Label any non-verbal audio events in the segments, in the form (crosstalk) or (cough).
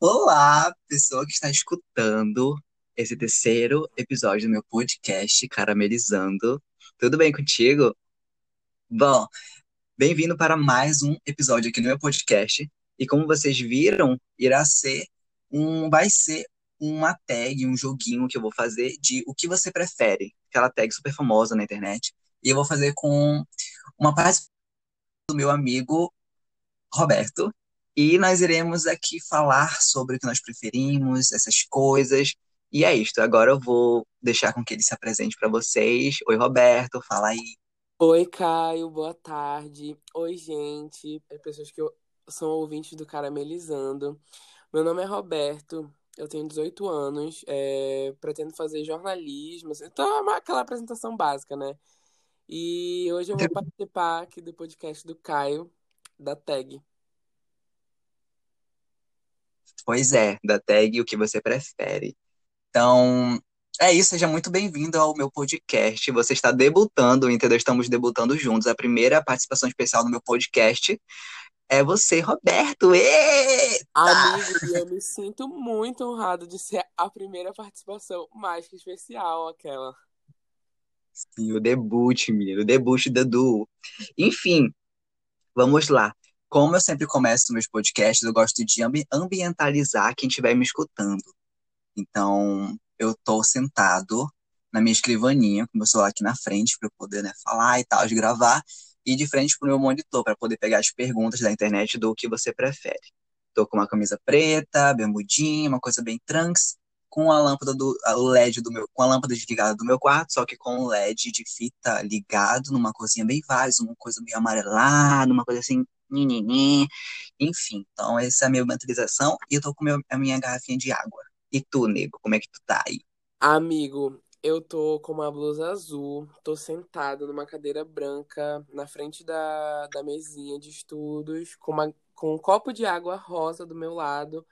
Olá, pessoa que está escutando esse terceiro episódio do meu podcast Caramelizando. Tudo bem contigo? Bom, bem-vindo para mais um episódio aqui no meu podcast. E como vocês viram, irá ser um, vai ser uma tag, um joguinho que eu vou fazer de o que você prefere. Aquela tag super famosa na internet. E eu vou fazer com uma participação do meu amigo Roberto. E nós iremos aqui falar sobre o que nós preferimos, essas coisas. E é isto. Agora eu vou deixar com que ele se apresente para vocês. Oi, Roberto, fala aí. Oi, Caio, boa tarde. Oi, gente. É pessoas que eu... são ouvintes do Caramelizando. Meu nome é Roberto, eu tenho 18 anos, é... pretendo fazer jornalismo. Então, é aquela apresentação básica, né? E hoje eu vou (laughs) participar aqui do podcast do Caio, da Tag. Pois é, da tag o que você prefere. Então, é isso, seja muito bem-vindo ao meu podcast. Você está debutando, entendeu? Estamos debutando juntos. A primeira participação especial no meu podcast é você, Roberto. Eita! Amigo, eu me sinto muito honrado de ser a primeira participação mais que especial, aquela. Sim, o debut, menino, o debut da Du. Enfim, vamos lá. Como eu sempre começo meus podcasts, eu gosto de ambientalizar quem estiver me escutando. Então, eu tô sentado na minha escrivaninha, com meu celular aqui na frente, para eu poder né, falar e tal, de gravar, e de frente pro meu monitor, para poder pegar as perguntas da internet do que você prefere. Tô com uma camisa preta, bermudinha, uma coisa bem trunks, com a lâmpada do a LED do meu, com a lâmpada desligada do meu quarto, só que com o LED de fita ligado numa coisinha bem várias, uma coisa meio amarelada, uma coisa assim. Enfim. Então essa é a minha mentalização e eu tô com meu, a minha garrafinha de água. E tu, nego, como é que tu tá aí? Amigo, eu tô com uma blusa azul, tô sentado numa cadeira branca na frente da, da mesinha de estudos, com, uma, com um copo de água rosa do meu lado.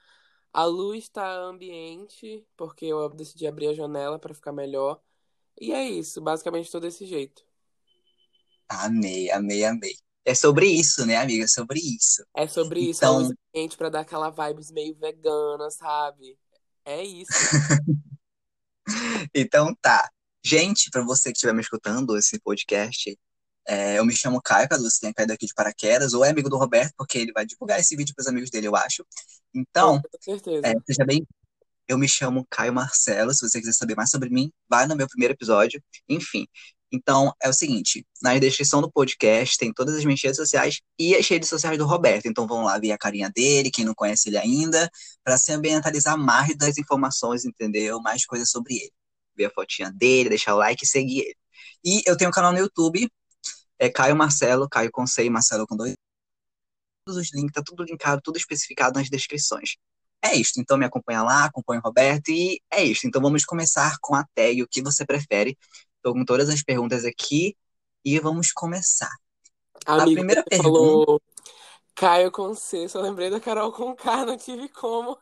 A luz está ambiente, porque eu decidi abrir a janela para ficar melhor. E é isso, basicamente tô desse jeito. Amei, amei, amei. É sobre isso, né, amiga? É sobre isso. É sobre isso, Então- a luz ambiente pra dar aquela vibes meio vegana, sabe? É isso. (laughs) Então tá. Gente, pra você que estiver me escutando esse podcast, é, eu me chamo Caio, caso você tenha caído aqui de paraquedas, ou é amigo do Roberto, porque ele vai divulgar esse vídeo pros amigos dele, eu acho. Então, é, seja bem. Eu me chamo Caio Marcelo. Se você quiser saber mais sobre mim, vai no meu primeiro episódio. Enfim. Então, é o seguinte: na descrição do podcast tem todas as minhas redes sociais e as redes sociais do Roberto. Então, vão lá ver a carinha dele, quem não conhece ele ainda, para se ambientalizar mais das informações, entendeu? Mais coisas sobre ele. Ver a fotinha dele, deixar o like e seguir ele. E eu tenho um canal no YouTube, é Caio Marcelo, Caio com C e Marcelo com dois. Todos os links, tá tudo linkado, tudo especificado nas descrições. É isso, então me acompanha lá, acompanha o Roberto e é isso. Então vamos começar com a tag, o que você prefere. Tô com todas as perguntas aqui e vamos começar. Amigo, primeira você falou Caio com C, só lembrei da Carol com K, não tive como.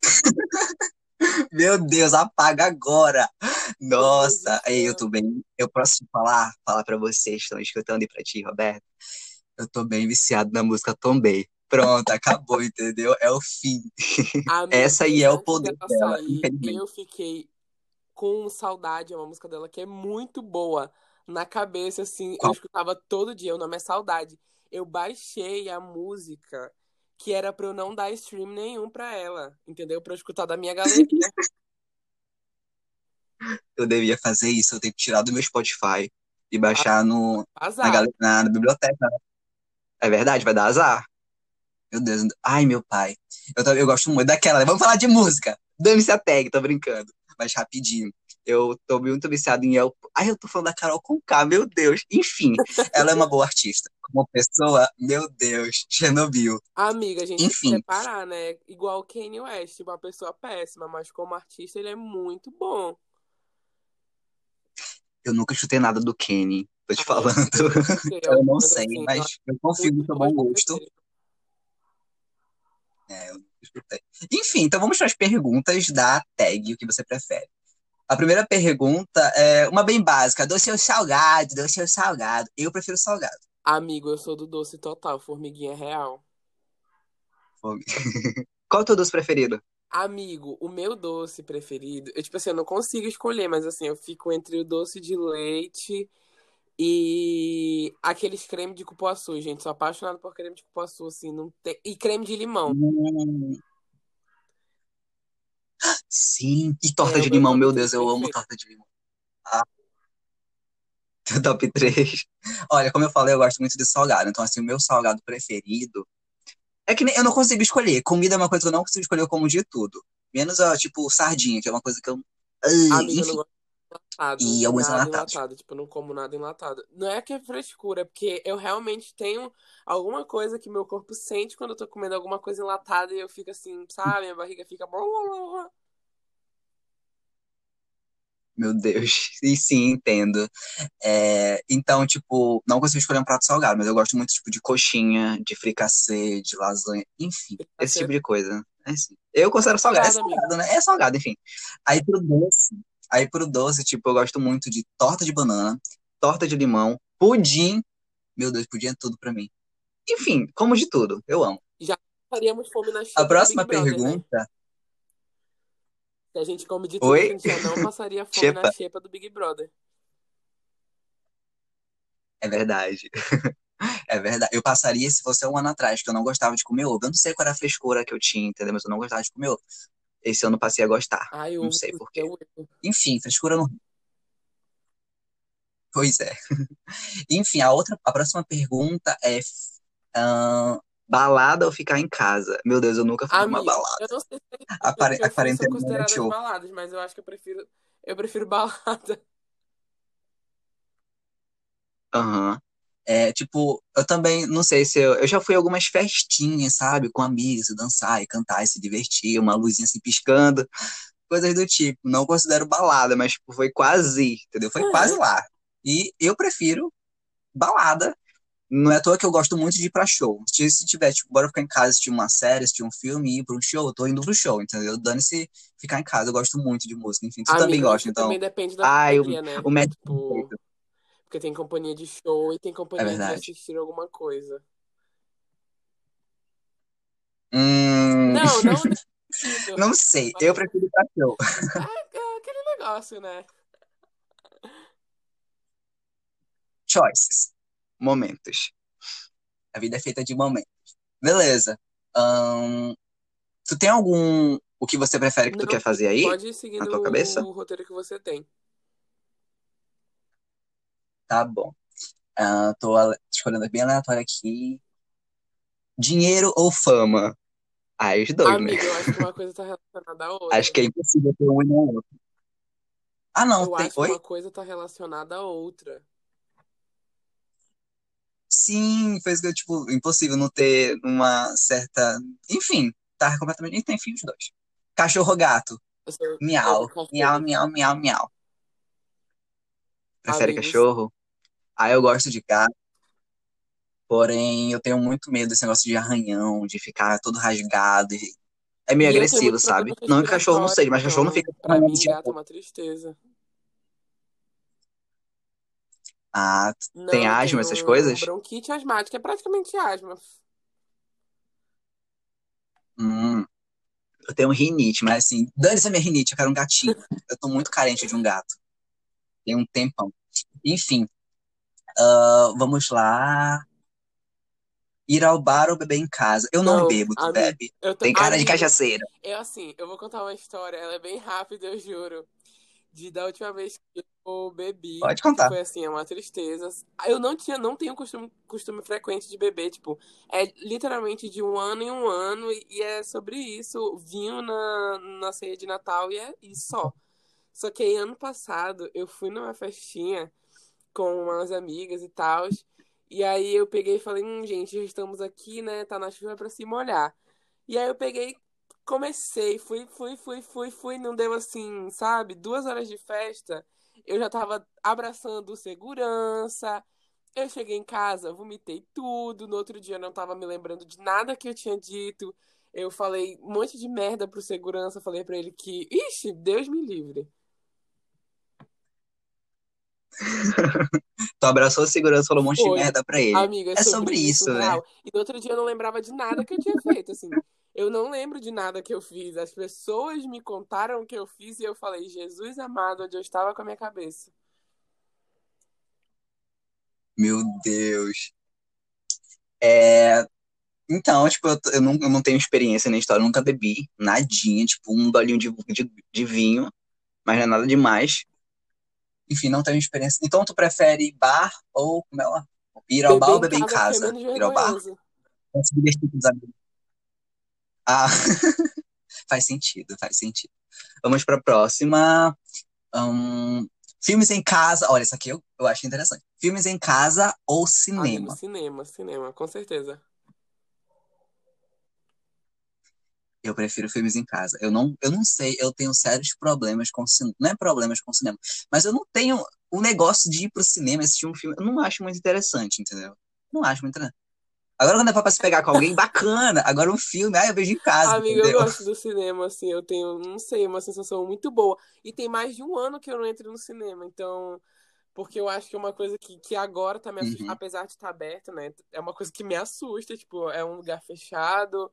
(laughs) Meu Deus, apaga agora! Nossa, aí eu tô bem. Eu posso falar, falar pra vocês que estão escutando e pra ti, Roberto. Eu tô bem viciado na música Tombei. Pronto, acabou, (laughs) entendeu? É o fim. Amigo, Essa aí é o poder dela sair, eu fiquei com saudade, é uma música dela que é muito boa. Na cabeça, assim, Qual? eu escutava todo dia, o nome é Saudade. Eu baixei a música que era pra eu não dar stream nenhum pra ela, entendeu? Pra eu escutar da minha galeria. (laughs) Eu devia fazer isso, eu tenho que tirar do meu Spotify e baixar no, na, Azar. gal- na, na biblioteca. É verdade, vai dar azar. Meu Deus. Ai, meu pai. Eu, eu gosto muito daquela. né? Vamos falar de música. Dane-se a tag, tô brincando. Mas rapidinho. Eu tô muito viciado em El. Ai, eu tô falando da Carol Conká, meu Deus. Enfim, (laughs) ela é uma boa artista. Como pessoa, meu Deus, Chernobyl. Amiga, a gente Enfim. tem que separar, né? Igual o Kanye West, uma pessoa péssima, mas como artista ele é muito bom. Eu nunca chutei nada do Kenny, tô te Ai, falando. sei, (laughs) Eu não sei, mas eu confio no seu bom gosto. É, eu. Enfim, então vamos para as perguntas da tag, o que você prefere. A primeira pergunta é uma bem básica, doce ou salgado, doce ou salgado. Eu prefiro salgado. Amigo, eu sou do doce total, formiguinha real. (laughs) Qual é o teu doce preferido? Amigo, o meu doce preferido, eu, tipo assim, eu não consigo escolher, mas assim, eu fico entre o doce de leite e aqueles creme de cupuaçu, gente. Sou apaixonada por creme de cupuaçu, assim, não tem... e creme de limão. Hum, sim, e torta É de limão, meu 3 Deus, eu amo torta de limão. Ah, (laughs) top 3. Olha, como eu falei, eu gosto muito de salgado. Então, assim, o meu salgado preferido. É que nem, eu não consigo escolher. Comida é uma coisa que eu não consigo escolher, eu como de tudo. Menos, ó, tipo, sardinha, que é uma coisa que eu. Ai, Amiga, eu não enfim. gosto enlatado, E alguns nada enlatados. enlatado, tipo, eu não como nada enlatado. Não é que é frescura, é porque eu realmente tenho alguma coisa que meu corpo sente quando eu tô comendo alguma coisa enlatada e eu fico assim, sabe? Minha barriga fica. Meu Deus. (laughs) E sim, entendo. É, então, tipo, não consigo escolher um prato salgado, mas eu gosto muito, tipo, de coxinha, de fricassê, de lasanha, enfim, esse tipo de coisa. É assim. Eu considero salgado, é salgado, né? É salgado, enfim. Aí pro doce, aí pro doce, tipo, eu gosto muito de torta de banana, torta de limão, pudim. Meu Deus, pudim é tudo pra mim. Enfim, como de tudo, eu amo. Já faríamos fome na A do Big próxima Brother, né? pergunta, Se a gente come de tudo, a oi? gente já não passaria fome Xepa, na xepa do Big Brother. é verdade. (laughs) É verdade. Eu passaria se fosse um ano atrás, que eu não gostava de comer ovo. Eu não sei qual era a frescura que eu tinha, entendeu? Mas eu não gostava de comer ovo. Esse ano eu passei a gostar. Ai, Não ovo sei do por quê. céu. eu- Enfim, frescura não. Pois é. (laughs) Enfim, a outra, a próxima pergunta é ahn, balada ou ficar em casa? Meu Deus, eu nunca fui uma eu balada. não sei se A, pare- a eu são quarentena não consideradas deixou. baladas, mas eu acho que eu prefiro, eu prefiro (laughs) balada. Aham. É, tipo, eu também, não sei se eu, eu já fui a algumas festinhas, sabe? Com amigos, dançar e cantar e se divertir, uma luzinha assim piscando, coisas do tipo. Não considero balada, mas tipo, foi quase, entendeu? Foi quase lá. E eu prefiro balada. Não é à toa que eu gosto muito de ir pra show. Se se tiver, tipo, bora ficar em casa, assistir uma série, assistir um filme e ir pra um show, eu tô indo pro show, entendeu? Dane-se ficar em casa, eu gosto muito de música. Enfim, tu também Amigo, eu acho gosta, então. também depende da Ai, o, companhia, né? o médico Tipo. Porque tem companhia de show e tem É companhia de verdade. assistir alguma coisa. Hum, Não, não (laughs) não sei, eu prefiro ir pra show. é, (laughs) é aquele negócio, né? Choices. Momentos. A vida é feita de momentos. Beleza. Ahn, tu tem algum. O que você prefere que tu Não, quer fazer aí? pode ir Na tua cabeça? o roteiro que você tem. Tá bom. Ah, tô escolhendo bem aleatório aqui. Dinheiro ou fama? Ah, os dois, né? Amigo, eu acho que uma coisa tá relacionada à Acho outra. que é impossível ter um e não outro. Ah, não, Eu tem. acho que Oi? uma coisa tá relacionada à outra. Sim, isso que tipo, impossível não ter uma certa. Enfim, tá completamente. Tem fim os dois. Cachorro ou gato? Sou, Miau. Miau, miau, miau, miau. Prefere Amigos, cachorro? Ah, eu gosto de gato, porém eu tenho muito medo desse negócio de arranhão, de ficar todo rasgado. e- É meio E agressivo, sabe? Não que cachorro não seja, mas cachorro não fica pra mim gato é uma tristeza. Ah, tem Não, eu asma, essas um coisas? bronquite asmática, é praticamente asma. Hum, eu tenho rinite, mas assim, dane-se a minha rinite, eu quero um gatinho. Eu tô muito carente de um gato. Tem um tempão. Enfim, ah, vamos lá. Ir ao bar ou beber em casa? Eu não Não, bebo, tu amigo, bebe? eu tô, Tem cara de amigo, cachaceira. eu assim, eu vou contar uma história, ela é bem rápida, eu juro. De da última vez que eu bebi, Pode contar. foi assim, é uma tristeza. Eu não tinha, não tenho costume, costume frequente de beber, tipo, é literalmente de um ano em um ano, e, e é sobre isso, vinho na, na ceia de Natal e é isso só. Só que aí, ano passado, eu fui numa festinha com umas amigas e tal, e aí eu peguei e falei, hum, gente, já estamos aqui, né, tá na chuva pra se molhar. E aí eu peguei, comecei, fui, fui, fui, fui, fui, não deu assim, sabe? Duas horas de festa, eu já tava abraçando segurança. Eu cheguei em casa, vomitei tudo. No outro dia eu não tava me lembrando de nada que eu tinha dito. Eu falei um monte de merda pro segurança, falei pra ele que, ixi, Deus me livre. (laughs) Tu abraçou a segurança e falou um monte de Foi. merda pra ele. Amiga, é sobre sobre isso, isso, né? E no outro dia eu não lembrava de nada que eu tinha feito, assim. Eu não lembro de nada que eu fiz. As pessoas me contaram o que eu fiz e eu falei, Jesus amado, onde eu estava com a minha cabeça. Meu Deus. É, então, tipo, eu, eu, não, eu não tenho experiência na história, eu nunca bebi nadinha, tipo, um dolinho de, de, de vinho, mas não é nada demais. Enfim, não tenho experiência. Então, tu prefere bar ou como é lá? Ir ao bar ou beber em casa? Ir ao bar? Se divertir com os amigos. Ah, (laughs) faz sentido, faz sentido. Vamos para a próxima. Um, filmes em casa. Olha, isso aqui eu, eu acho interessante. Filmes em casa ou cinema? Amigo, cinema, cinema, com certeza. Eu prefiro filmes em casa. Eu não, eu não sei, eu tenho sérios problemas com cinema. Não é problemas com cinema, mas eu não tenho o negócio de ir pro cinema assistir um filme. Eu não acho muito interessante, entendeu? Não acho muito interessante. Agora quando é pra se pegar com alguém, (laughs) bacana. Agora um filme, aí eu vejo em casa. Amigo, entendeu? eu gosto do cinema, assim, eu tenho, não sei, uma sensação muito boa. E tem mais de um ano que eu não entro no cinema, então. Porque eu acho que é uma coisa que, que agora tá me assustando, uhum. apesar de estar aberto, né? É uma coisa que me assusta, tipo, é um lugar fechado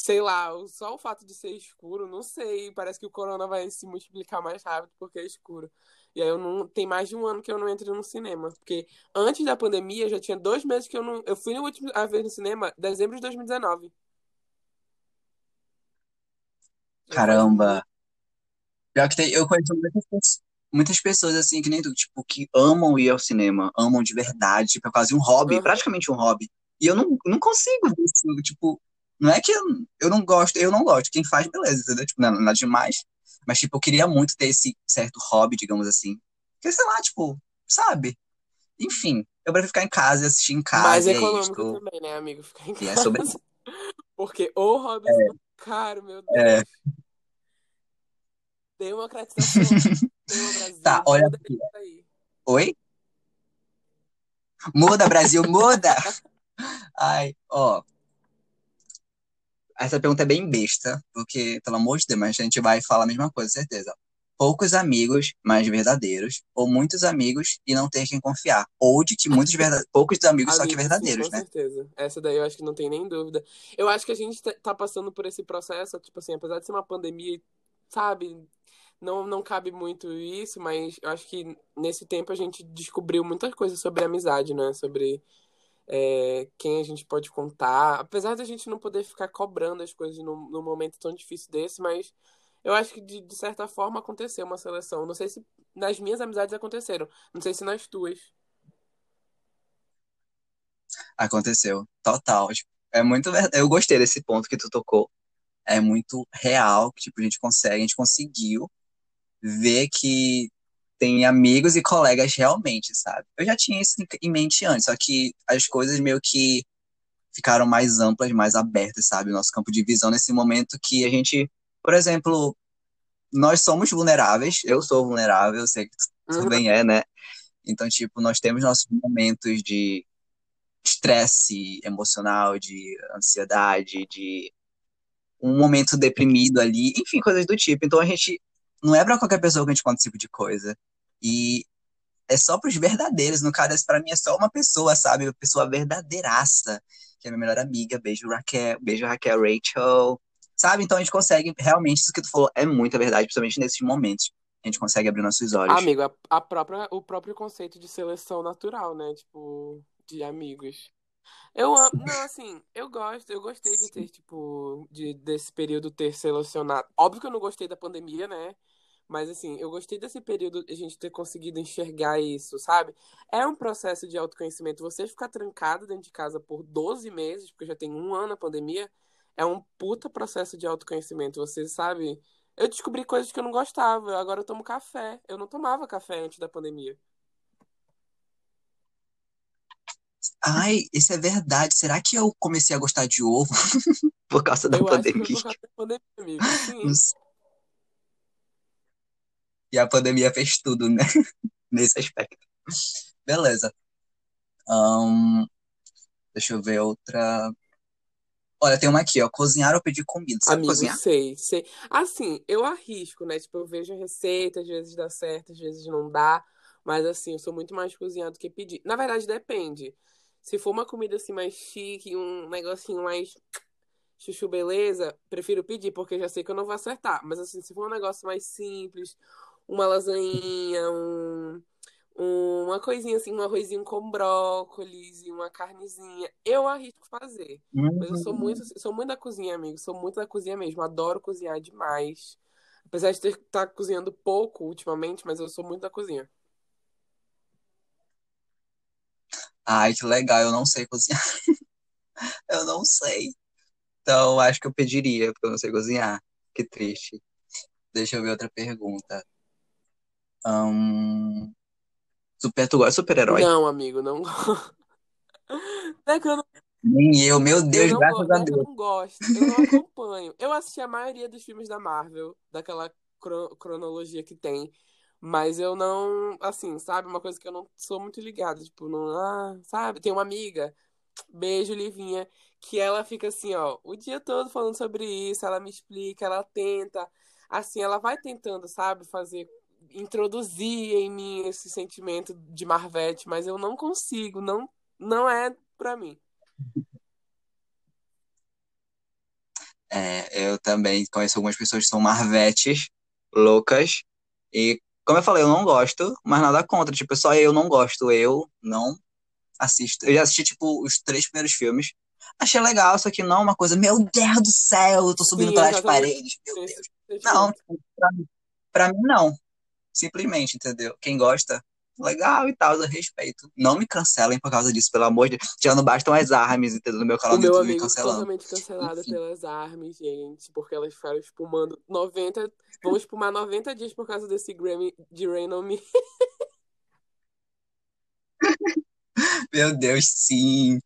sei lá, só o fato de ser escuro, não sei, parece que o corona vai se multiplicar mais rápido porque é escuro. E aí eu não tem mais de um ano que eu não entro no cinema, porque antes da pandemia já tinha dois meses que eu não, eu fui na última vez no cinema, dezembro de 2019. Caramba. Já que tem, eu conheço muitas, muitas pessoas assim que nem tu, tipo, que amam ir ao cinema, amam de verdade, tipo, é quase um hobby, praticamente um hobby. E eu não, não consigo ver isso, tipo, não é que eu, eu não gosto, eu não gosto. Quem faz, beleza, entendeu? Tipo, não, nada demais. Mas, tipo, eu queria muito ter esse certo hobby, digamos assim. Porque, sei lá, tipo, sabe? Enfim, eu prefiro ficar em casa e assistir em casa. Mais econômico é também, né, amigo? Ficar em casa. E é sobre... (laughs) Porque o hobby é caro, meu Deus. É. Democratização. (laughs) Brasil. Tá, olha aqui. Oi? Muda, Brasil, muda! (laughs) Ai, ó. Essa pergunta é bem besta, porque, pelo amor de Deus, mas a gente vai falar a mesma coisa, certeza. Poucos amigos, mas verdadeiros, ou muitos amigos e não ter quem confiar. Ou de que muitos verdade... (laughs) poucos amigos, só que verdadeiros, sim, com né? Com certeza. Essa daí eu acho que não tem nem dúvida. Eu acho que a gente tá, tá passando por esse processo, tipo assim, apesar de ser uma pandemia, sabe? Não, não cabe muito isso, mas eu acho que nesse tempo a gente descobriu muitas coisas sobre amizade, né? Sobre é, quem a gente pode contar. Apesar da gente não poder ficar cobrando as coisas num, num momento tão difícil desse, mas eu acho que de, de, certa forma aconteceu uma seleção. Não sei se nas minhas amizades aconteceram, não sei se nas tuas. Aconteceu, total. É muito verdade. Eu gostei desse ponto que tu tocou. É muito real, que tipo, a gente consegue, a gente conseguiu ver que tem amigos e colegas realmente, sabe? Eu já tinha isso em mente antes, só que as coisas meio que ficaram mais amplas, mais abertas, sabe? O nosso campo de visão nesse momento que a gente, por exemplo, nós somos vulneráveis, eu sou vulnerável, eu sei que tu uhum. bem é, né? Então, tipo, nós temos nossos momentos de estresse emocional, de ansiedade, de um momento deprimido ali, enfim, coisas do tipo. Então a gente não é para qualquer pessoa que a gente conta esse tipo de coisa. E é só pros verdadeiros. No caso, para mim é só uma pessoa, sabe? Uma pessoa verdadeiraça, que é minha melhor amiga. Beijo, Raquel. Beijo, Raquel, Rachel. Sabe? Então a gente consegue, realmente, isso que tu falou é muita verdade, principalmente nesses momentos. A gente consegue abrir nossos olhos. Amigo, a, a própria, o próprio conceito de seleção natural, né? Tipo, de amigos. Eu amo, (laughs) não, assim, eu gosto, eu gostei de ter, tipo, de, desse período ter selecionado. Óbvio que eu não gostei da pandemia, né? Mas assim, eu gostei desse período a gente ter conseguido enxergar isso, sabe? É um processo de autoconhecimento. Você ficar trancado dentro de casa por 12 meses, porque já tem um ano a pandemia, é um puta processo de autoconhecimento. Você sabe? Eu descobri coisas que eu não gostava. Agora eu tomo café. Eu não tomava café antes da pandemia. Ai, isso é verdade. Será que eu comecei a gostar de ovo (laughs) por causa da eu pandemia? Acho que foi por causa da pandemia, amigo. Sim. E a pandemia fez tudo, né? (laughs) Nesse aspecto. Beleza. Um, deixa eu ver outra. Olha, tem uma aqui, ó. Cozinhar ou pedir comida. Sabe Amigo, cozinhar? sei, sei. Assim, eu arrisco, né? Tipo, eu vejo a receita, às vezes dá certo, às vezes não dá. Mas assim, eu sou muito mais cozinhar do que pedir. Na verdade, depende. Se for uma comida assim mais chique, um negocinho mais chuchu beleza, prefiro pedir, porque já sei que eu não vou acertar. Mas assim, se for um negócio mais simples, uma lasanha, um, um, uma coisinha assim, um arrozinho com brócolis e uma carnezinha, eu arrisco fazer. Mas eu sou muito, Hum. sou muito da cozinha, amigo. Sou muito da cozinha mesmo. Adoro cozinhar demais. Apesar de ter estar cozinhando pouco ultimamente, mas eu sou muito da cozinha. Ai, que legal, eu não sei cozinhar. (laughs) Eu não sei. Então, acho que eu pediria, porque eu não sei cozinhar. Que triste. Deixa eu ver outra pergunta. Ahn, super, tu gosta de super-herói? Não, amigo, não. (laughs) Não é que eu não, Nem eu, meu eu Deus, não, go- graças a que eu Deus. não gosto, eu não acompanho. Eu assisti a maioria dos filmes da Marvel, daquela cro- cronologia que tem, mas eu não, assim, sabe, uma coisa que eu não sou muito ligada, tipo, não, ah, sabe? Tem uma amiga, beijo, Livinha, que ela fica assim, ó, o dia todo falando sobre isso, ela me explica, ela tenta, assim, ela vai tentando, sabe, fazer, introduzir em mim esse sentimento de Marvete, mas eu não consigo, não, não é pra mim. É, eu também conheço algumas pessoas que são marvetes, loucas, e como eu falei, eu não gosto, mas nada contra, tipo, só eu não gosto, eu não assisto. Eu já assisti, tipo, os três primeiros filmes, achei legal, só que não é uma coisa, meu Deus do céu, eu tô subindo Sim, pelas paredes, meu Deus. Não, pra, pra mim não, simplesmente, entendeu? Quem gosta, legal e tal, eu respeito. Não me cancelem por causa disso, pelo amor de Deus. Já não bastam as armas, entendeu? No meu canal do meu YouTube me cancelando. totalmente cancelado Enfim. pelas armas, gente, porque elas ficaram espumando 90. Vão espumar 90 dias por causa desse Grammy de Rain on Me. (laughs) Meu Deus, sim.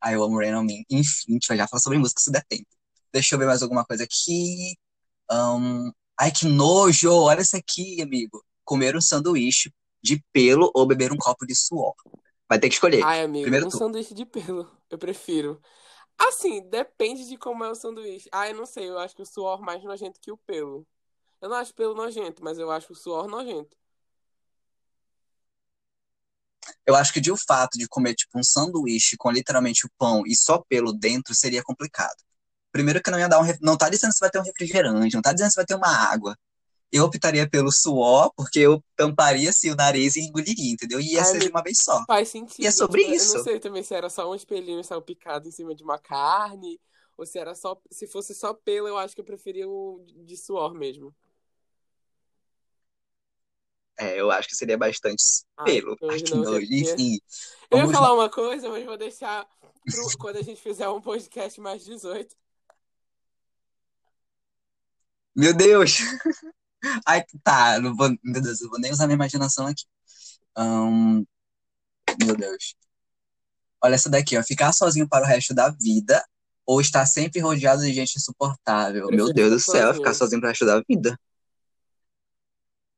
Ai, eu amo Rain on Me. Enfim, a gente vai já falar sobre música se der tempo. Deixa eu ver mais alguma coisa aqui. Ahn, Ai, que nojo! Olha esse aqui, amigo. Comer um sanduíche de pelo ou beber um copo de suor. Vai ter que escolher. Ai, amigo, Primeiro um tu. sanduíche de pelo. Eu prefiro. Assim, depende de como é o sanduíche. Ai, eu não sei, eu acho que o suor mais nojento que o pelo. Eu não acho pelo nojento, mas eu acho o suor nojento. Eu acho que de o fato de comer, tipo, um sanduíche com literalmente o pão e só pelo dentro seria complicado. Primeiro que não ia dar um... ref- Não tá dizendo você vai ter um refrigerante, não tá dizendo você vai ter uma água. Eu optaria pelo suor, porque eu tamparia, assim, o nariz e engoliria, entendeu? E ia Ai, ser de uma vez só. faz E é sentido. sobre Tipo, eu não isso. sei também se era só um espelhinho salpicado em cima de uma carne, ou se era só, se fosse só pelo, eu acho que eu preferia o de suor mesmo. É, eu acho que seria bastante Ai, pelo. Ai, nojo, que não, nojo. Enfim, Eu ia falar uma coisa, mas vou deixar pro- (laughs) quando a gente fizer um podcast mais 18. Meu Deus! (laughs) Ai, tá, não vou, meu Deus, eu vou nem usar minha imaginação aqui. Ahn, meu Deus. Olha essa daqui, ó. Ficar sozinho para o resto da vida ou estar sempre rodeado de gente insuportável. Meu Deus do céu, ficar sozinho. para o resto da vida.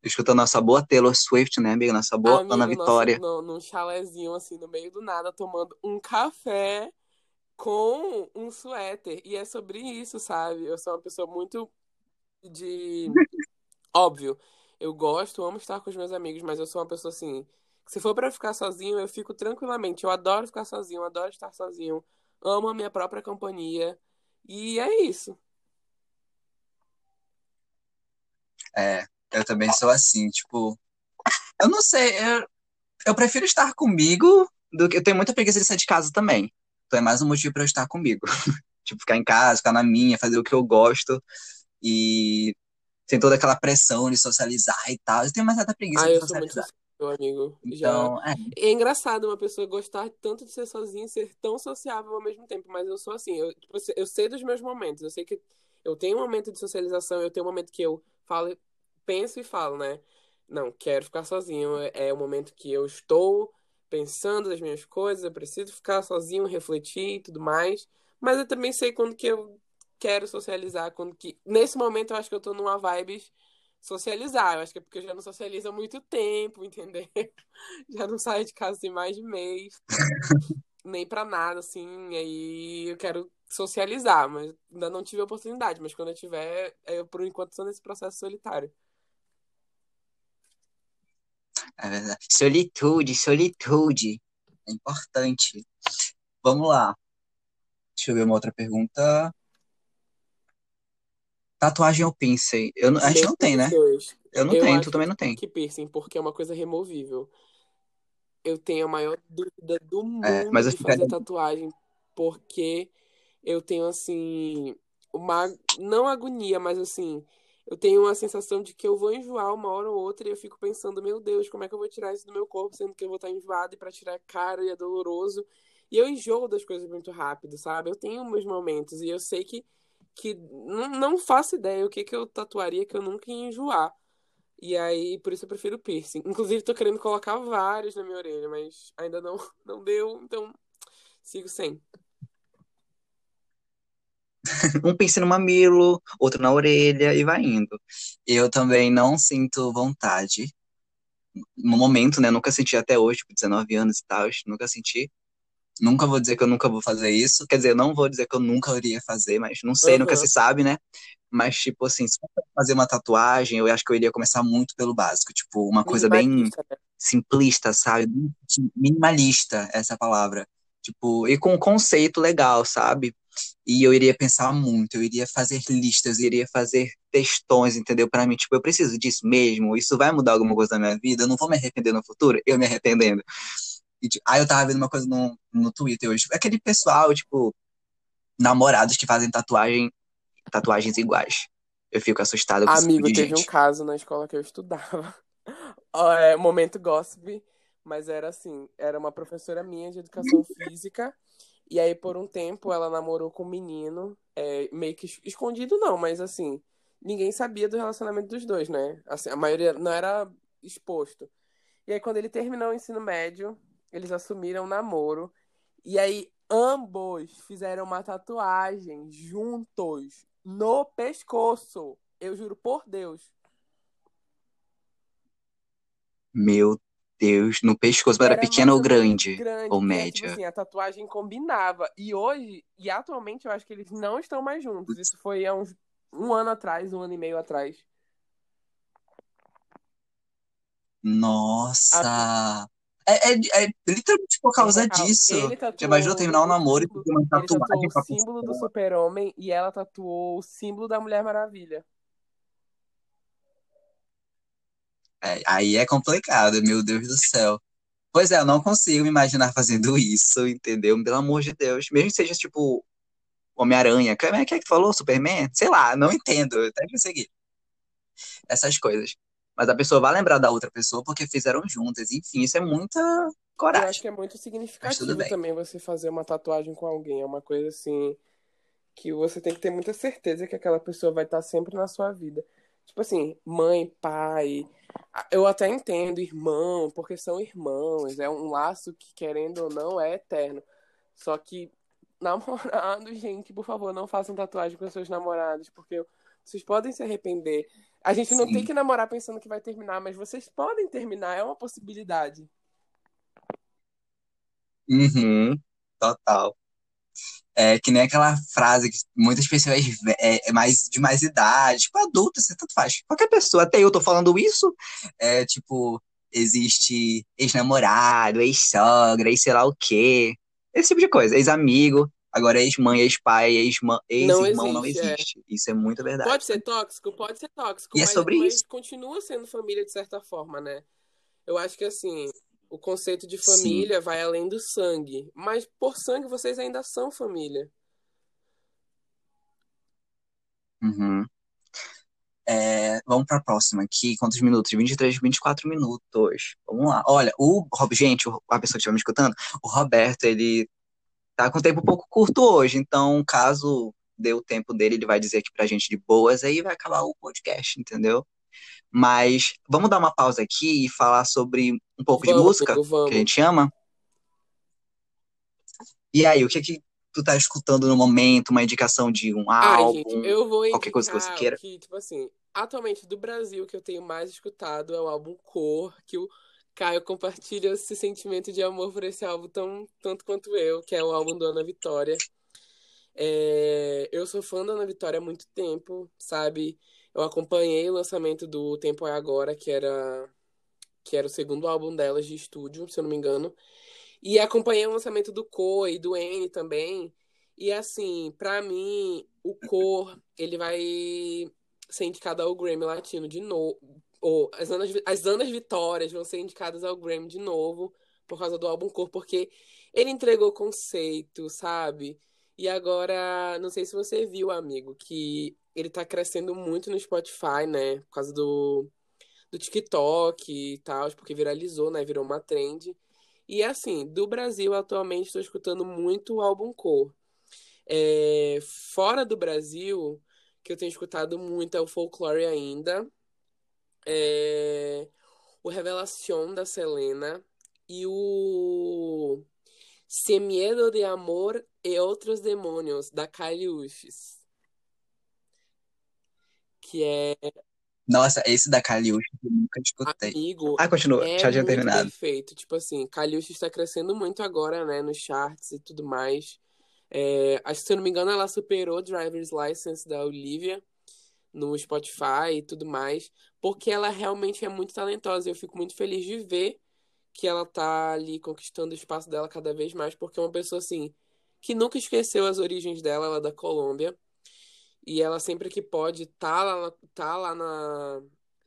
Escutando nossa boa Taylor Swift, né, amiga? Nossa boa Ana Amigo, nosso, Vitória. no, num chalezinho assim, no meio do nada, tomando um café com um suéter. E é sobre isso, sabe? Eu sou uma pessoa muito de. Óbvio, eu gosto, amo estar com os meus amigos, mas eu sou uma pessoa assim. Se for pra ficar sozinho, eu fico tranquilamente. Eu adoro ficar sozinho, adoro estar sozinho. Amo a minha própria companhia. E é isso. É, eu também sou assim, tipo, eu não sei, eu, eu prefiro estar comigo do que eu tenho muita preguiça de sair de casa também. Então é mais um motivo para eu estar comigo. (laughs) Tipo, ficar em casa, ficar na minha, fazer o que eu gosto e sem toda aquela pressão de socializar e tal. Eu tenho uma certa preguiça Ah, de socializar. sociável, amigo. Já. Então, é, É engraçado uma pessoa gostar tanto de ser sozinha e ser tão sociável ao mesmo tempo, mas eu sou assim, eu, tipo, eu sei dos meus momentos, eu sei que eu tenho um momento de socialização, eu tenho um momento que eu falo, penso e falo, né? Não, quero ficar sozinho, é é o momento que eu estou pensando nas minhas coisas, eu preciso ficar sozinho, refletir e tudo mais, mas eu também sei quando que eu quero socializar, quando que... Nesse momento eu acho que eu tô numa vibe socializar, eu acho que é porque eu já não socializo há muito tempo, (laughs) entendeu? Já não saio de casa tem mais de mês, (laughs) nem pra nada, assim, aí eu quero socializar, mas ainda não tive a oportunidade, mas quando eu tiver, eu por enquanto estou nesse processo solitário. é verdade. Solitude, solitude. É importante. Vamos lá. Deixa eu ver uma outra pergunta. Tatuagem ou piercing? Eu, a gente não tem, né? Eu não eu tenho, tu também não tem. Que piercing, porque é uma coisa removível. Eu tenho a maior dúvida do mundo É, mas eu de ficaria. fazer tatuagem, porque eu tenho, assim, uma. Não agonia, mas assim. Eu tenho uma sensação de que eu vou enjoar uma hora ou outra e eu fico pensando, meu Deus, como é que eu vou tirar isso do meu corpo, sendo que eu vou estar enjoado e pra tirar é caro e é doloroso. E eu enjoo das coisas muito rápido, sabe? Eu tenho meus momentos e eu sei que, que não, faço ideia o que, que eu tatuaria que eu nunca ia enjoar. E aí, por isso eu prefiro piercing. Inclusive, tô querendo colocar vários na minha orelha, mas ainda não, (laughs) não deu, então sigo sem. (laughs) Um piercing no mamilo, outro na orelha e vai indo. Eu também não sinto vontade. No momento, né? Nunca senti até hoje, tipo, 19 anos e tal, nunca senti. Nunca vou dizer que eu nunca vou fazer isso. Quer dizer, não vou dizer que eu nunca iria fazer, mas não sei, nunca Aham. se sabe, né? Mas, tipo assim, se eu fazer uma tatuagem, eu acho que eu iria começar muito pelo básico. Tipo, uma coisa bem né? simplista, sabe? Bem Minimalista, essa palavra. Tipo, e com um conceito legal, sabe? E eu iria pensar muito, eu iria fazer listas, eu iria fazer textões, entendeu? Pra mim, tipo, eu preciso disso mesmo, isso vai mudar alguma coisa na minha vida, eu não vou me arrepender no futuro, eu me arrependendo. E, tipo, aí eu tava vendo uma coisa no, no Twitter hoje, aquele pessoal, tipo, namorados que fazem tatuagem, tatuagens iguais. Eu fico assustado com tipo Amigo, de teve um gente. caso na escola que eu estudava. (laughs) É, momento gossip, mas era assim, era uma professora minha de educação (laughs) física, e aí por um tempo ela namorou com um menino, é, meio que es- escondido não, mas assim, ninguém sabia do relacionamento dos dois, né? Assim, a maioria não era exposto. E aí quando ele terminou o ensino médio, eles assumiram namoro, e aí ambos fizeram uma tatuagem juntos no pescoço. Eu juro por Deus. Meu Deus, no pescoço, era Era pequeno mais ou grande? grande. Ou tipo média? assim, a tatuagem combinava. E hoje, e atualmente, eu acho que eles não estão mais juntos. Isso foi há uns um ano atrás, um ano e meio atrás. Nossa! É, é, é literalmente por causa real. disso. Já imaginou tatuou terminar um o namoro e fazer uma tatuagem o pra símbolo do super-homem e ela tatuou o símbolo da Mulher Maravilha. É, aí é complicado, meu Deus do céu. Pois é, eu não consigo me imaginar fazendo (laughs) isso, entendeu? Pelo amor de Deus. Mesmo que seja tipo Homem-Aranha. Como é que é falou? Superman? Sei lá, não entendo. Eu até consegui essas coisas. Mas a pessoa vai lembrar da outra pessoa porque fizeram juntas. Enfim, isso é muita E eu acho coragem. que é muito significativo também você fazer uma tatuagem com alguém. É uma coisa assim que você tem que ter muita certeza que aquela pessoa vai estar sempre na sua vida. Tipo assim, mãe, pai, eu até entendo irmão, porque são irmãos, é um laço que, querendo ou não, é eterno. Só que, (laughs) namorado, gente, por favor, não façam tatuagem com seus namorados, porque vocês podem se arrepender. A gente não tem Sim. que namorar pensando que vai terminar, mas vocês podem terminar, é uma possibilidade. Uhum, total. É que nem aquela frase que muitas pessoas é, é mais de mais idade, tipo adulto, você tanto faz. Qualquer pessoa, até eu tô falando isso, é tipo, existe ex-namorado, ex-sogra, ex sei lá o quê. Esse tipo de coisa, ex-amigo, agora ex-mãe, ex-pai, Não ex-irmão não existe, é. existe. Isso é muito verdade. Pode ser tóxico? Pode ser tóxico, E é mas, sobre mas isso. continua sendo família de certa forma, né? Eu acho que assim, o conceito de Sim. família vai além do sangue, mas por sangue vocês ainda são família. Uhum. É, vamos para a próxima aqui. Quantos minutos? 23, 24 minutos. Vamos lá. Olha, o gente, a pessoa que estiver me escutando, o Roberto, ele tá com tempo um pouco curto hoje, então caso dê o tempo dele, ele vai dizer aqui pra gente de boas, aí vai acabar o podcast, entendeu? Mas vamos dar uma pausa aqui e falar sobre um pouco de Vamos, música, amigo, que vamos. a gente ama. E aí, o que que tu tá escutando no momento? Uma indicação de um Ai, gente, álbum, eu vou qualquer coisa que você queira? que, tipo assim, atualmente do Brasil que eu tenho mais escutado é o álbum Cor, que o Caio compartilha esse sentimento de amor por esse álbum tão, tanto quanto eu, que é o álbum do Ana Vitória. É, eu sou fã da Ana Vitória há muito tempo, sabe? Eu acompanhei o lançamento do Tempo é Agora, que era, que era o segundo álbum delas de estúdio, se eu não me engano. E acompanhei o lançamento do Co e do N também. E assim, pra mim, o Cor, ele vai ser indicado ao Grammy Latino de novo. Ou as Anas, as Anas Vitórias vão ser indicadas ao Grammy de novo por causa do álbum Cor, porque ele entregou conceito, sabe? E agora, não sei se você viu, amigo, que ele tá crescendo muito no Spotify, né? Por causa do, do TikTok e tal, porque viralizou, né? Virou uma trend. E assim, do Brasil, atualmente, estou escutando muito o álbum Cor. É, fora do Brasil, que eu tenho escutado muito é o Folklore ainda. É, o Revelação da Selena e o Sem Miedo de Amor e Outros Demônios, da Kylie Uchis. Que é. Nossa, esse da Kylie Uchis eu nunca escutei. Amigo, ah, continua, é já tinha terminado. perfeito. Tipo assim, Kylie Uchis está crescendo muito agora, né, nos charts e tudo mais. É, acho que, se eu não me engano, ela superou Driver's License da Olivia no Spotify e tudo mais, porque ela realmente é muito talentosa. Eu fico muito feliz de ver que ela tá ali conquistando o espaço dela cada vez mais, porque é uma pessoa assim que nunca esqueceu as origens dela, ela é da Colômbia. E ela sempre que pode tá lá, tá lá na,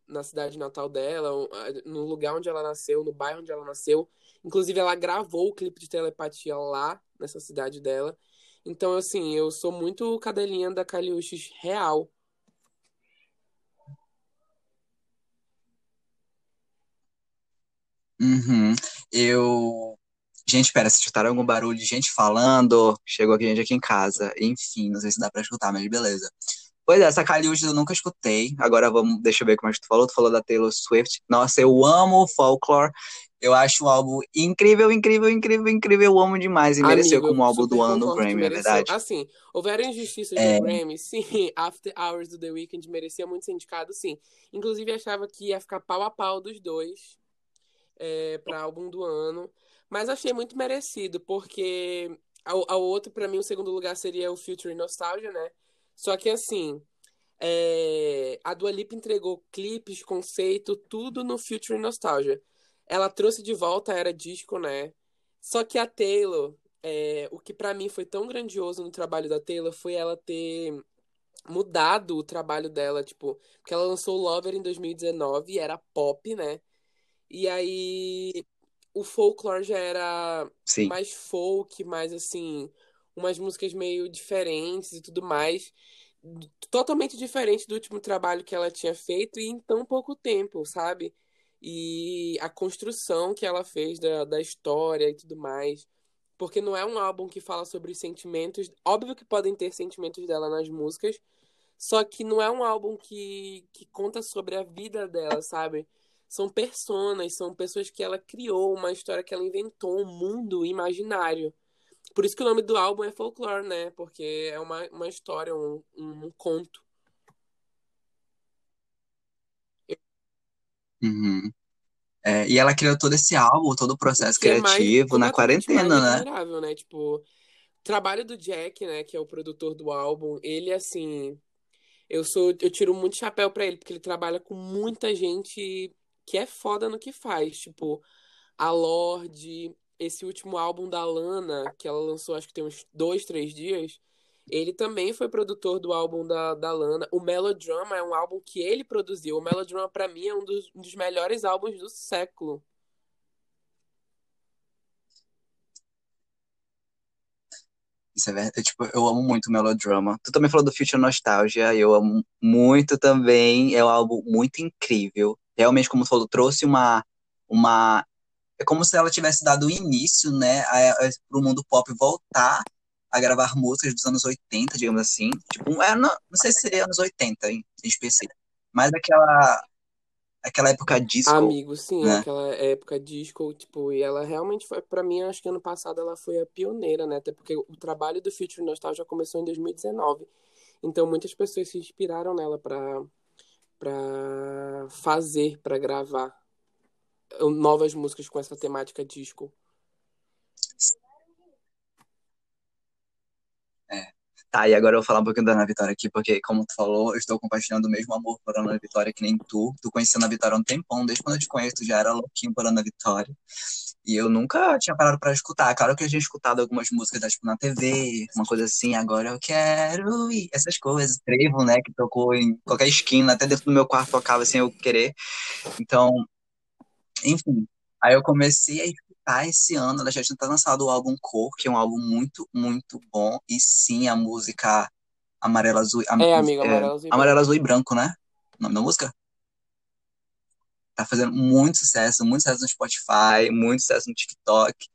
na cidade natal dela, no lugar onde ela nasceu, no bairro onde ela nasceu. Inclusive, ela gravou o clipe de telepatia lá, nessa cidade dela. Então, assim, eu sou muito cadelinha da Kaliushis real. Uhum. Eu. Gente, espera, se escutaram algum barulho de gente falando, chegou aqui gente aqui em casa. Enfim, não sei se dá pra escutar, mas beleza. Pois é, essa Kylie Uchis eu nunca escutei. Agora vamos, deixa eu ver como é que tu falou. Tu falou da Taylor Swift. Nossa, eu amo Folklore. Eu acho o álbum incrível, incrível, incrível, incrível. Eu amo demais. E mereceu Amigo, eu como álbum do ano no Grammy, é mereceu. verdade? Assim, houveram injustiças É, no Grammy, (laughs) sim. After Hours do The Weeknd merecia muito ser indicado, sim. Inclusive, achava que ia ficar pau a pau dos dois é, para álbum do ano. Mas achei muito merecido, porque ao, ao outro, pra mim, o segundo lugar seria o Future Nostalgia, né? Só que assim, é, a Dua Lipa entregou clipes, conceito, tudo no Future Nostalgia. Ela trouxe de volta a era disco, né? Só que a Taylor, é, o que pra mim foi tão grandioso no trabalho da Taylor foi ela ter mudado o trabalho dela, tipo, porque ela lançou Lover em 2019 e era pop, né? E aí o folklore já era sim. mais folk, mais assim, umas músicas meio diferentes e tudo mais. Totalmente diferente do último trabalho que ela tinha feito e em tão pouco tempo, sabe? E a construção que ela fez da, da história e tudo mais. Porque não é um álbum que fala sobre os sentimentos. Óbvio que podem ter sentimentos dela nas músicas, só que não é um álbum que, que conta sobre a vida dela, sabe? São personas, são pessoas que ela criou, uma história que ela inventou, um mundo imaginário. Por isso que o nome do álbum é Folklore, né? Porque é uma, uma história, um, um, conto. Uhum. É, e ela criou todo esse álbum, todo o processo que é mais, criativo na completamente mais quarentena, né? né? Tipo, o trabalho do Jack, né? Que é o produtor do álbum, ele, assim, eu sou, eu tiro muito chapéu pra ele, porque ele trabalha com muita gente que é foda no que faz. Tipo, a Lorde, esse último álbum da Lana, que ela lançou acho que tem uns dois, três dias, ele também foi produtor do álbum da, da Lana. O Melodrama é um álbum que ele produziu. O Melodrama, pra mim, é um dos, um dos melhores álbuns do século. Isso é verdade. Tipo, eu amo muito Melodrama. Tu também falou do Future Nostalgia, eu amo muito também. É um álbum muito incrível. Realmente, como falou, trouxe uma, uma... É como se ela tivesse dado o início, né, para o mundo pop voltar a gravar músicas dos anos 80, digamos assim. Tipo, é, não, não sei se seria anos 80 em, específico, mas aquela, aquela época disco, Amigo, sim, né? aquela época disco, tipo, e ela realmente foi, pra mim, acho que ano passado ela foi a pioneira, né? Até porque o trabalho do Future Nostalgia começou em 2019. Então muitas pessoas se inspiraram nela pra, pra fazer, pra gravar novas músicas com essa temática disco. É. Tá, e agora eu vou falar um pouquinho da Ana Vitória aqui, porque, como tu falou, eu estou compartilhando o mesmo amor por Ana Vitória que nem tu. Tu conhecendo a Vitória há um tempão, desde quando eu te conheço, tu já era louquinho por Ana Vitória. E eu nunca tinha parado pra escutar. Claro que eu tinha escutado algumas músicas, tipo, na TV, uma coisa assim, agora eu quero ir. Essas coisas. Trevo, né, que tocou em qualquer esquina, até dentro do meu quarto tocava sem eu querer. Então, enfim. Aí eu comecei a escutar esse ano, ela já tinha lançado o álbum Cor, que é um álbum muito, muito bom. E sim, a música Amarelo, Azul, É, amigo, é, amarelo, azul e Amarelo. Azul e Branco, né? O nome da música? Tá fazendo muito sucesso, muito sucesso no Spotify, muito sucesso no TikTok.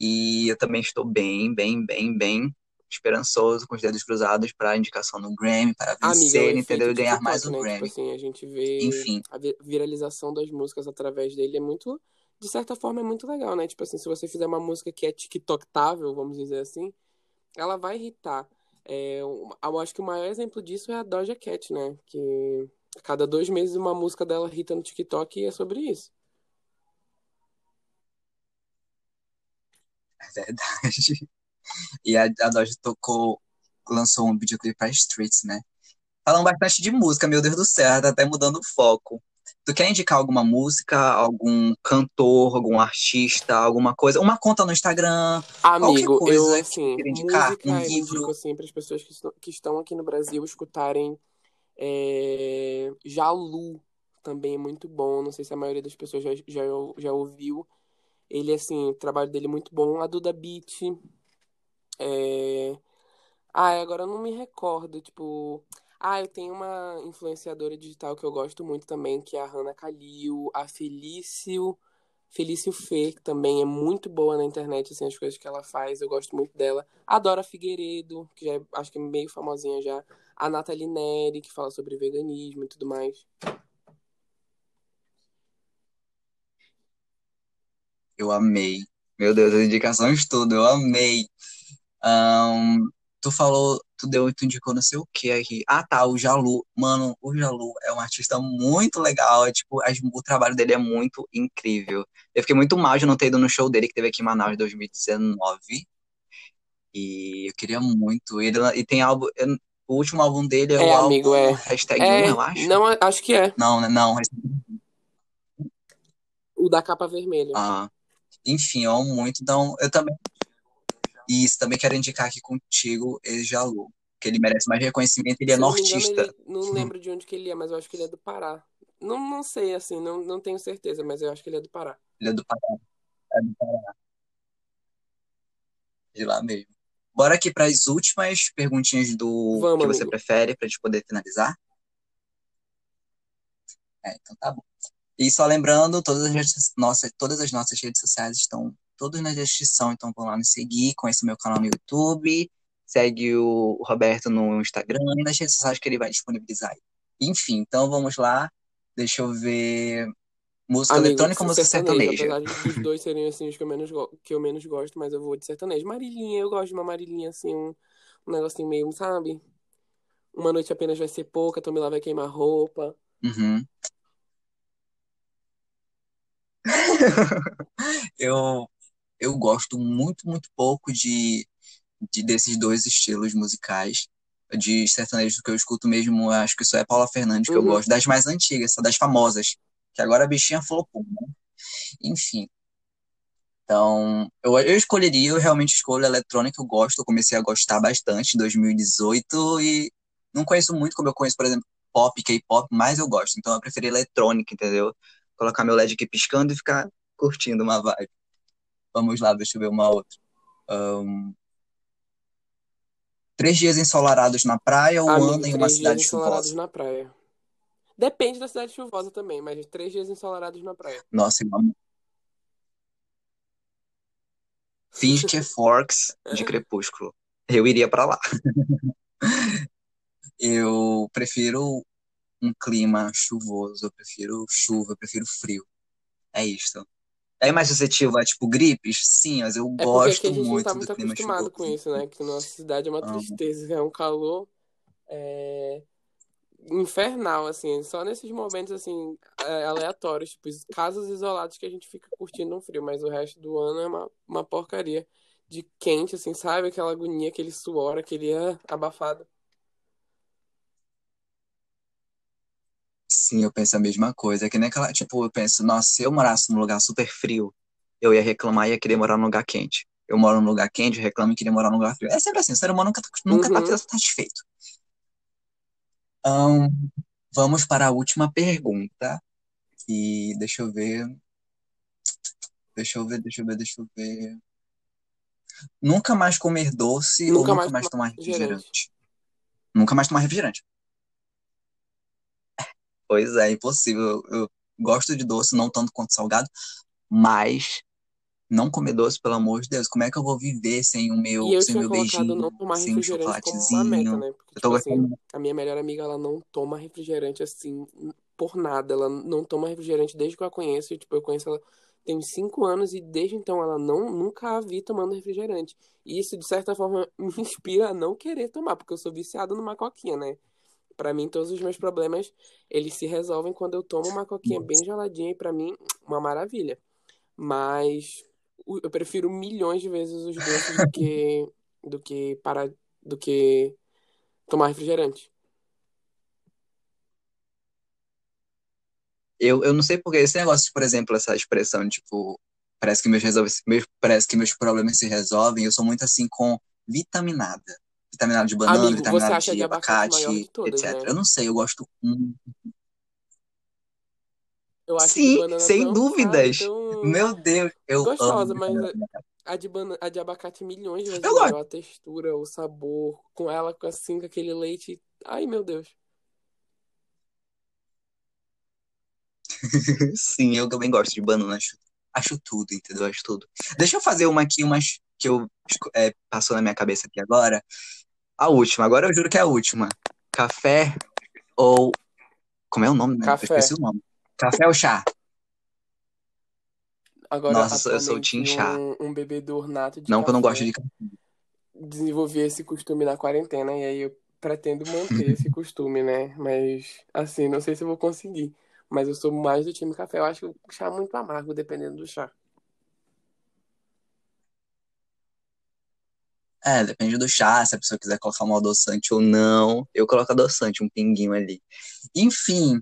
E eu também estou bem, bem, bem, bem esperançoso, com os dedos cruzados para a indicação no Grammy, para Amiga, vencer, entendeu? efeito E ganhar mais um né? Tipo Grammy. assim, a gente vê Enfim, a vi- viralização das músicas através dele é muito, de certa forma, é muito legal, né? Tipo assim, se você fizer uma música que é TikToktável, vamos dizer assim, ela vai irritar. É, eu acho que o maior exemplo disso é a Doja Cat, né? Que a cada dois meses uma música dela irrita no TikTok e é sobre isso. é verdade. E a, a Doja tocou, lançou um videoclipe para Streets, né? Falando bastante de música, meu Deus do céu, tá até mudando o foco. Tu quer indicar alguma música, algum cantor, algum artista, alguma coisa? Uma conta no Instagram, Amigo, eu, coisa que tu assim, queira indicar? Um música eu indico, livro? assim, para as pessoas que que estão aqui no Brasil escutarem é, Jalu, também é muito bom. Não sei se a maioria das pessoas já, já, já ouviu. Ele, assim, o trabalho dele é muito bom. A Duda Beat. É... Ah, agora eu não me recordo, tipo... Ah, eu tenho uma influenciadora digital que eu gosto muito também, que é a Hannah Kalil, a Felício, Felício Fê, que também é muito boa na internet, assim, as coisas que ela faz, eu gosto muito dela. A Dora Figueiredo, que já é, acho que é meio famosinha já. A Nathalie Neri, que fala sobre veganismo e tudo mais. Eu amei. Meu Deus, as indicações tudo, eu amei. Ahn, tu falou, tu deu, tu indicou não sei o que aqui. Ah, tá, o Jalu. Mano, o Jalu é um artista muito legal. É, tipo, as- o trabalho dele é muito incrível. Eu fiquei muito mal de não ter ido no show dele que teve aqui em Manaus em 2019. E eu queria muito. Ele, e tem álbum. eu- O último álbum dele é o É, amigo, álbum é. hashtag 1, É, eu acho. não, acho que é. Não, né, não. O da capa vermelha. Ah, enfim, eu amo muito. Então, eu também. Isso, também quero indicar aqui contigo esse Jalu. Que ele merece mais reconhecimento, ele é Se não me engano, nortista. ele. Não lembro de onde que ele é, mas eu acho que ele é do Pará. Não, não sei, assim, não, não tenho certeza, mas eu acho que ele é do Pará. Ele é do Pará, é do Pará, de lá mesmo. Bora aqui para as últimas perguntinhas do Vamos, que você amigo. prefere, pra gente poder finalizar. É, então tá bom. E só lembrando, todas as nossas, todas as nossas redes sociais estão todas na descrição, então vão lá nos seguir, conheça o meu canal no YouTube, segue o Roberto no Instagram e nas redes sociais que ele vai disponibilizar. Enfim, então vamos lá. Deixa eu ver. Música Amigo, eletrônica ou música sertaneja? apesar de- dos dois serem assim os que eu menos, que eu menos gosto, mas eu vou de sertanejo. Marilinha, eu gosto de uma Marilinha assim, um, um negocinho meio, sabe? Uma noite apenas vai ser pouca, Tommy lá vai queimar roupa. Uhum. (laughs) Eu, eu gosto muito, muito pouco de, de desses dois estilos musicais. De sertanejo que eu escuto mesmo, eu acho que só é Paula Fernandes que eu Uhum. gosto. Das mais antigas, só das famosas. Que agora a bichinha flopou, né? Enfim. Então, eu, eu escolheria, eu realmente escolho a eletrônica, eu gosto. Eu comecei a gostar bastante em 2018 e não conheço muito como eu conheço, por exemplo, pop, K-pop, mas eu gosto. Então, eu preferi eletrônica, entendeu? Colocar meu LED aqui piscando e ficar curtindo uma vibe. Vamos lá, deixa eu ver uma outra. Ahn, três dias ensolarados na praia ou um ano em uma três dias cidade ensolarados chuvosa? na praia. Depende da cidade chuvosa também, mas três dias ensolarados na praia. Nossa, amo. Finge que é Forks de (laughs) Crepúsculo. Eu iria pra lá. Eu prefiro um clima chuvoso, eu prefiro chuva, eu prefiro frio. É isso. É mais suscetível a, tipo, gripes? Sim, mas eu É porque aqui gosto a gente não tá muito do muito clima acostumado com chuvoso. isso, né? Que nossa cidade é uma tristeza, é um calor é, infernal, assim. Só nesses momentos, assim, é, aleatórios, tipo, casos isolados que a gente fica curtindo um frio, mas o resto do ano é uma, uma porcaria de quente, assim, sabe? Aquela agonia, aquele suor, aquele ah, abafado. Sim, eu penso a mesma coisa. É que nem aquela, tipo, eu penso, nossa, se eu morasse num lugar super frio, eu ia reclamar e ia querer morar num lugar quente. Eu moro num lugar quente, eu reclamo e queria morar num lugar frio. É sempre assim, o ser humano nunca, nunca tá Uhum. satisfeito. Ahn, vamos para a última pergunta. E deixa eu ver. Deixa eu ver, deixa eu ver, deixa eu ver. Nunca mais comer doce ou Nunca nunca mais mais tomar tomar refrigerante. refrigerante? Nunca mais tomar refrigerante. (laughs) Pois é, impossível. Eu gosto de doce, não tanto quanto salgado, mas não comer doce, pelo amor de Deus. Como é que eu vou viver sem o E meu, eu sem meu beijinho, não tomar sem o refrigerante como uma meta, chocolatezinho? né? Porque, Eu tô tipo assim, a minha melhor amiga, ela não toma refrigerante assim, por nada. Ela não toma refrigerante desde que eu a conheço. E, tipo, eu conheço ela tem uns 5 anos e desde então ela não, nunca a vi tomando refrigerante. E isso, de certa forma, (laughs) me inspira a não querer tomar, porque eu sou viciado numa coquinha, né? Pra mim, todos os meus problemas, eles se resolvem quando eu tomo uma coquinha bem geladinha e pra mim, uma maravilha. Mas eu prefiro milhões de vezes os doces do (laughs) que do que para do que tomar refrigerante. Eu, eu não sei porque esse negócio, por exemplo, essa expressão, tipo, parece que meus, resolve, meus, parece que meus problemas se resolvem. Eu sou muito assim com vitaminada. Vitaminada de banana, Amigo, você vitaminada de abacate abacate, de todas, etc. né? Eu não sei, eu gosto. hum, Eu acho Sim, sem dúvidas. tão Meu Deus, eu amo gostosa, mas vitaminada. a de banana, a de abacate milhões de vezes Eu gosto. melhor, a textura, o sabor, com ela com assim, com aquele leite. Ai, meu Deus. (laughs) Sim, eu também gosto de banana. Acho, acho tudo, entendeu? Acho tudo. Deixa eu fazer uma aqui, umas que eu é, passou na minha cabeça aqui agora. A última, agora eu juro que é a última. Café ou. Como é o nome, né? Eu esqueci Café. o nome. Café ou chá? Agora, Nossa, eu sou, atualmente, team chá. um, um bebedor nato de Não que eu não gosto de desenvolvi esse costume na quarentena e aí eu pretendo manter esse (laughs) costume, né? Mas assim, não sei se eu vou conseguir. Mas eu sou mais do time café. Eu acho que o chá é muito amargo, dependendo do chá. É, depende do chá, se a pessoa quiser colocar um adoçante ou não. Eu coloco adoçante, um pinguinho ali. Enfim,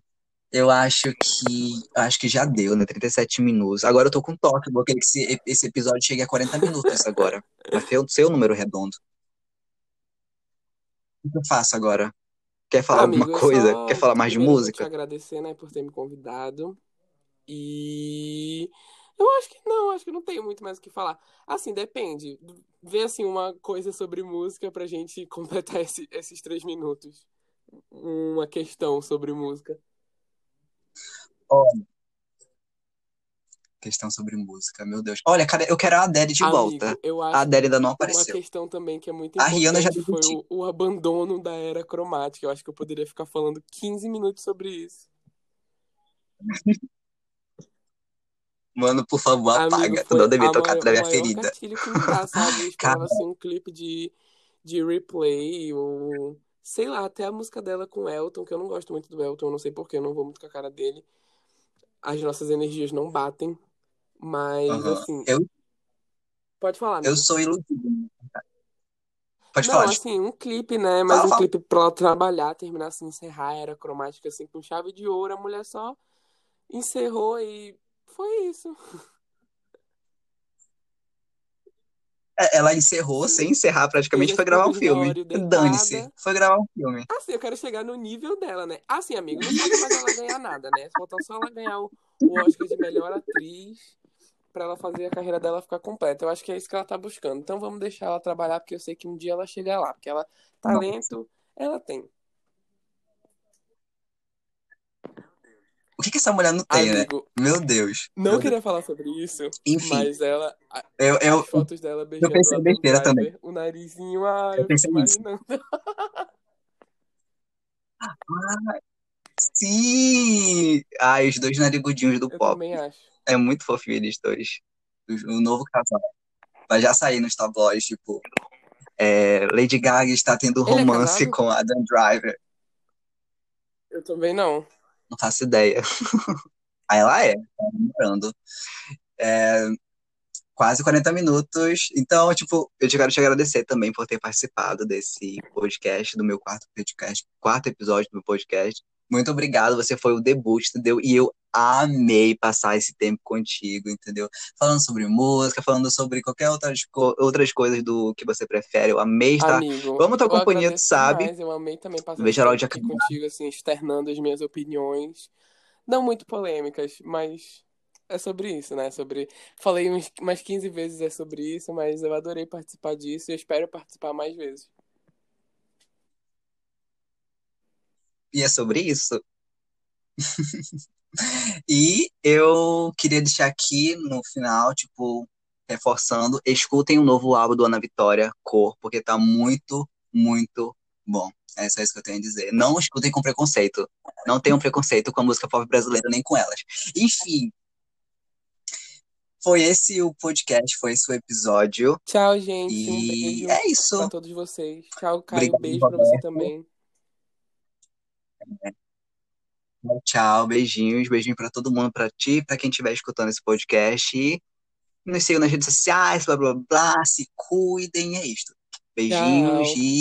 eu acho que acho que já deu, né? 37 minutos. Agora eu tô com toque, eu vou querer que esse, esse episódio chegue a 40 minutos agora. (laughs) Vai ser o seu número redondo. O que eu faço agora? Quer falar alguma amigo, eu coisa? Quer só falar mais de primeiro eu vou te música? agradecer, né, por ter me convidado. E eu acho que não, acho que não tenho muito mais o que falar. Assim, depende. Vê assim uma coisa sobre música pra gente (laughs) completar esse- esses três minutos. Uma questão sobre música. Ó, questão sobre música, meu Deus. Olha, cadê? Eu quero a Adele de volta. Amigo, eu A Adele ainda não uma apareceu. questão também que é muito A Rihanna já importante foi o, o abandono da era cromática. Eu acho que eu poderia ficar falando 15 minutos sobre isso. (laughs) Mano, por favor, Amigo, apaga. Tu não devia tocar maior, o minha ferida. que me dá, sabe? Eu (laughs) Cara, esperava assim um clipe de, de replay ou sei lá, até a música dela com o Elton, que eu não gosto muito do Elton, eu não sei porquê, eu não vou muito com a cara dele. As nossas energias não batem, mas aham. assim, Eu, pode falar, eu amigo. sou iludido. Pode Não, falar, assim, um clipe, né? Mas Fala, um fala. clipe pra ela trabalhar, terminar assim, encerrar era cromática assim com chave de ouro, a mulher só encerrou e foi isso. (laughs) É, Ela encerrou sem encerrar praticamente, foi gravar um filme. Dane-se, foi gravar um filme. Assim, eu quero chegar no nível dela, né? Assim, amigo, não falta mais ela ganhar nada, né? Falta só ela ganhar o, Oscar de melhor atriz pra ela fazer a carreira dela ficar completa. Eu acho que é isso que ela tá buscando. Então vamos deixar ela trabalhar, porque eu sei que um dia ela chega lá. Porque ela, Nossa. talento, ela tem. O que que essa mulher não tem, né? Amigo, Meu Deus. não Meu Deus. queria falar sobre isso, Enfim, mas ela, eu, eu, as fotos dela eu beijando o pensei besteira também. Driver, o narizinho, ah, Eu eu pensei nisso. Ah, sim! Ai, os dois narigudinhos do Eu pop. também acho. É muito fofinho eles dois. O, novo casal. Vai já sair nos tabloides, tipo, é, Lady Gaga está tendo é romance casado? com Adam Driver. Eu também não. Não faço ideia. (laughs) Aí ela é, tá namorando. É, quase 40 minutos. Então, tipo, eu te quero te agradecer também por ter participado desse podcast, do meu quarto podcast, quarto episódio do meu podcast. Muito obrigado, você foi o debut, entendeu? E eu amei passar esse tempo contigo, entendeu? Falando sobre música, falando sobre qualquer outras, outras coisas do que você prefere. Eu amei estar. Amigo, Vamos tua companhia, tu sabe? demais. Eu amei também passar esse Veja tempo aqui contigo, assim, externando as minhas opiniões. Não muito polêmicas, mas é sobre isso, né? Sobre... Falei umas 15 vezes é sobre isso, mas eu adorei participar disso e espero participar mais vezes. E é sobre isso. E eu queria deixar aqui no final, tipo, reforçando, escutem o novo álbum do Ana Vitória, Cor, porque tá muito, muito bom. É só isso que eu tenho a dizer. Não escutem com preconceito. Não tenham preconceito com a música pop brasileira nem com elas. Enfim. Foi esse o podcast, foi esse o episódio. Tchau, gente. Um E beijo é isso. pra todos vocês. Tchau, Caio. Obrigado, Beijo pra você também. Tchau, beijinhos, beijinho pra todo mundo, pra ti, pra quem estiver escutando esse podcast. E nos sigam nas redes sociais, blá blá blá, se cuidem, é isto. Beijinhos Tchau. e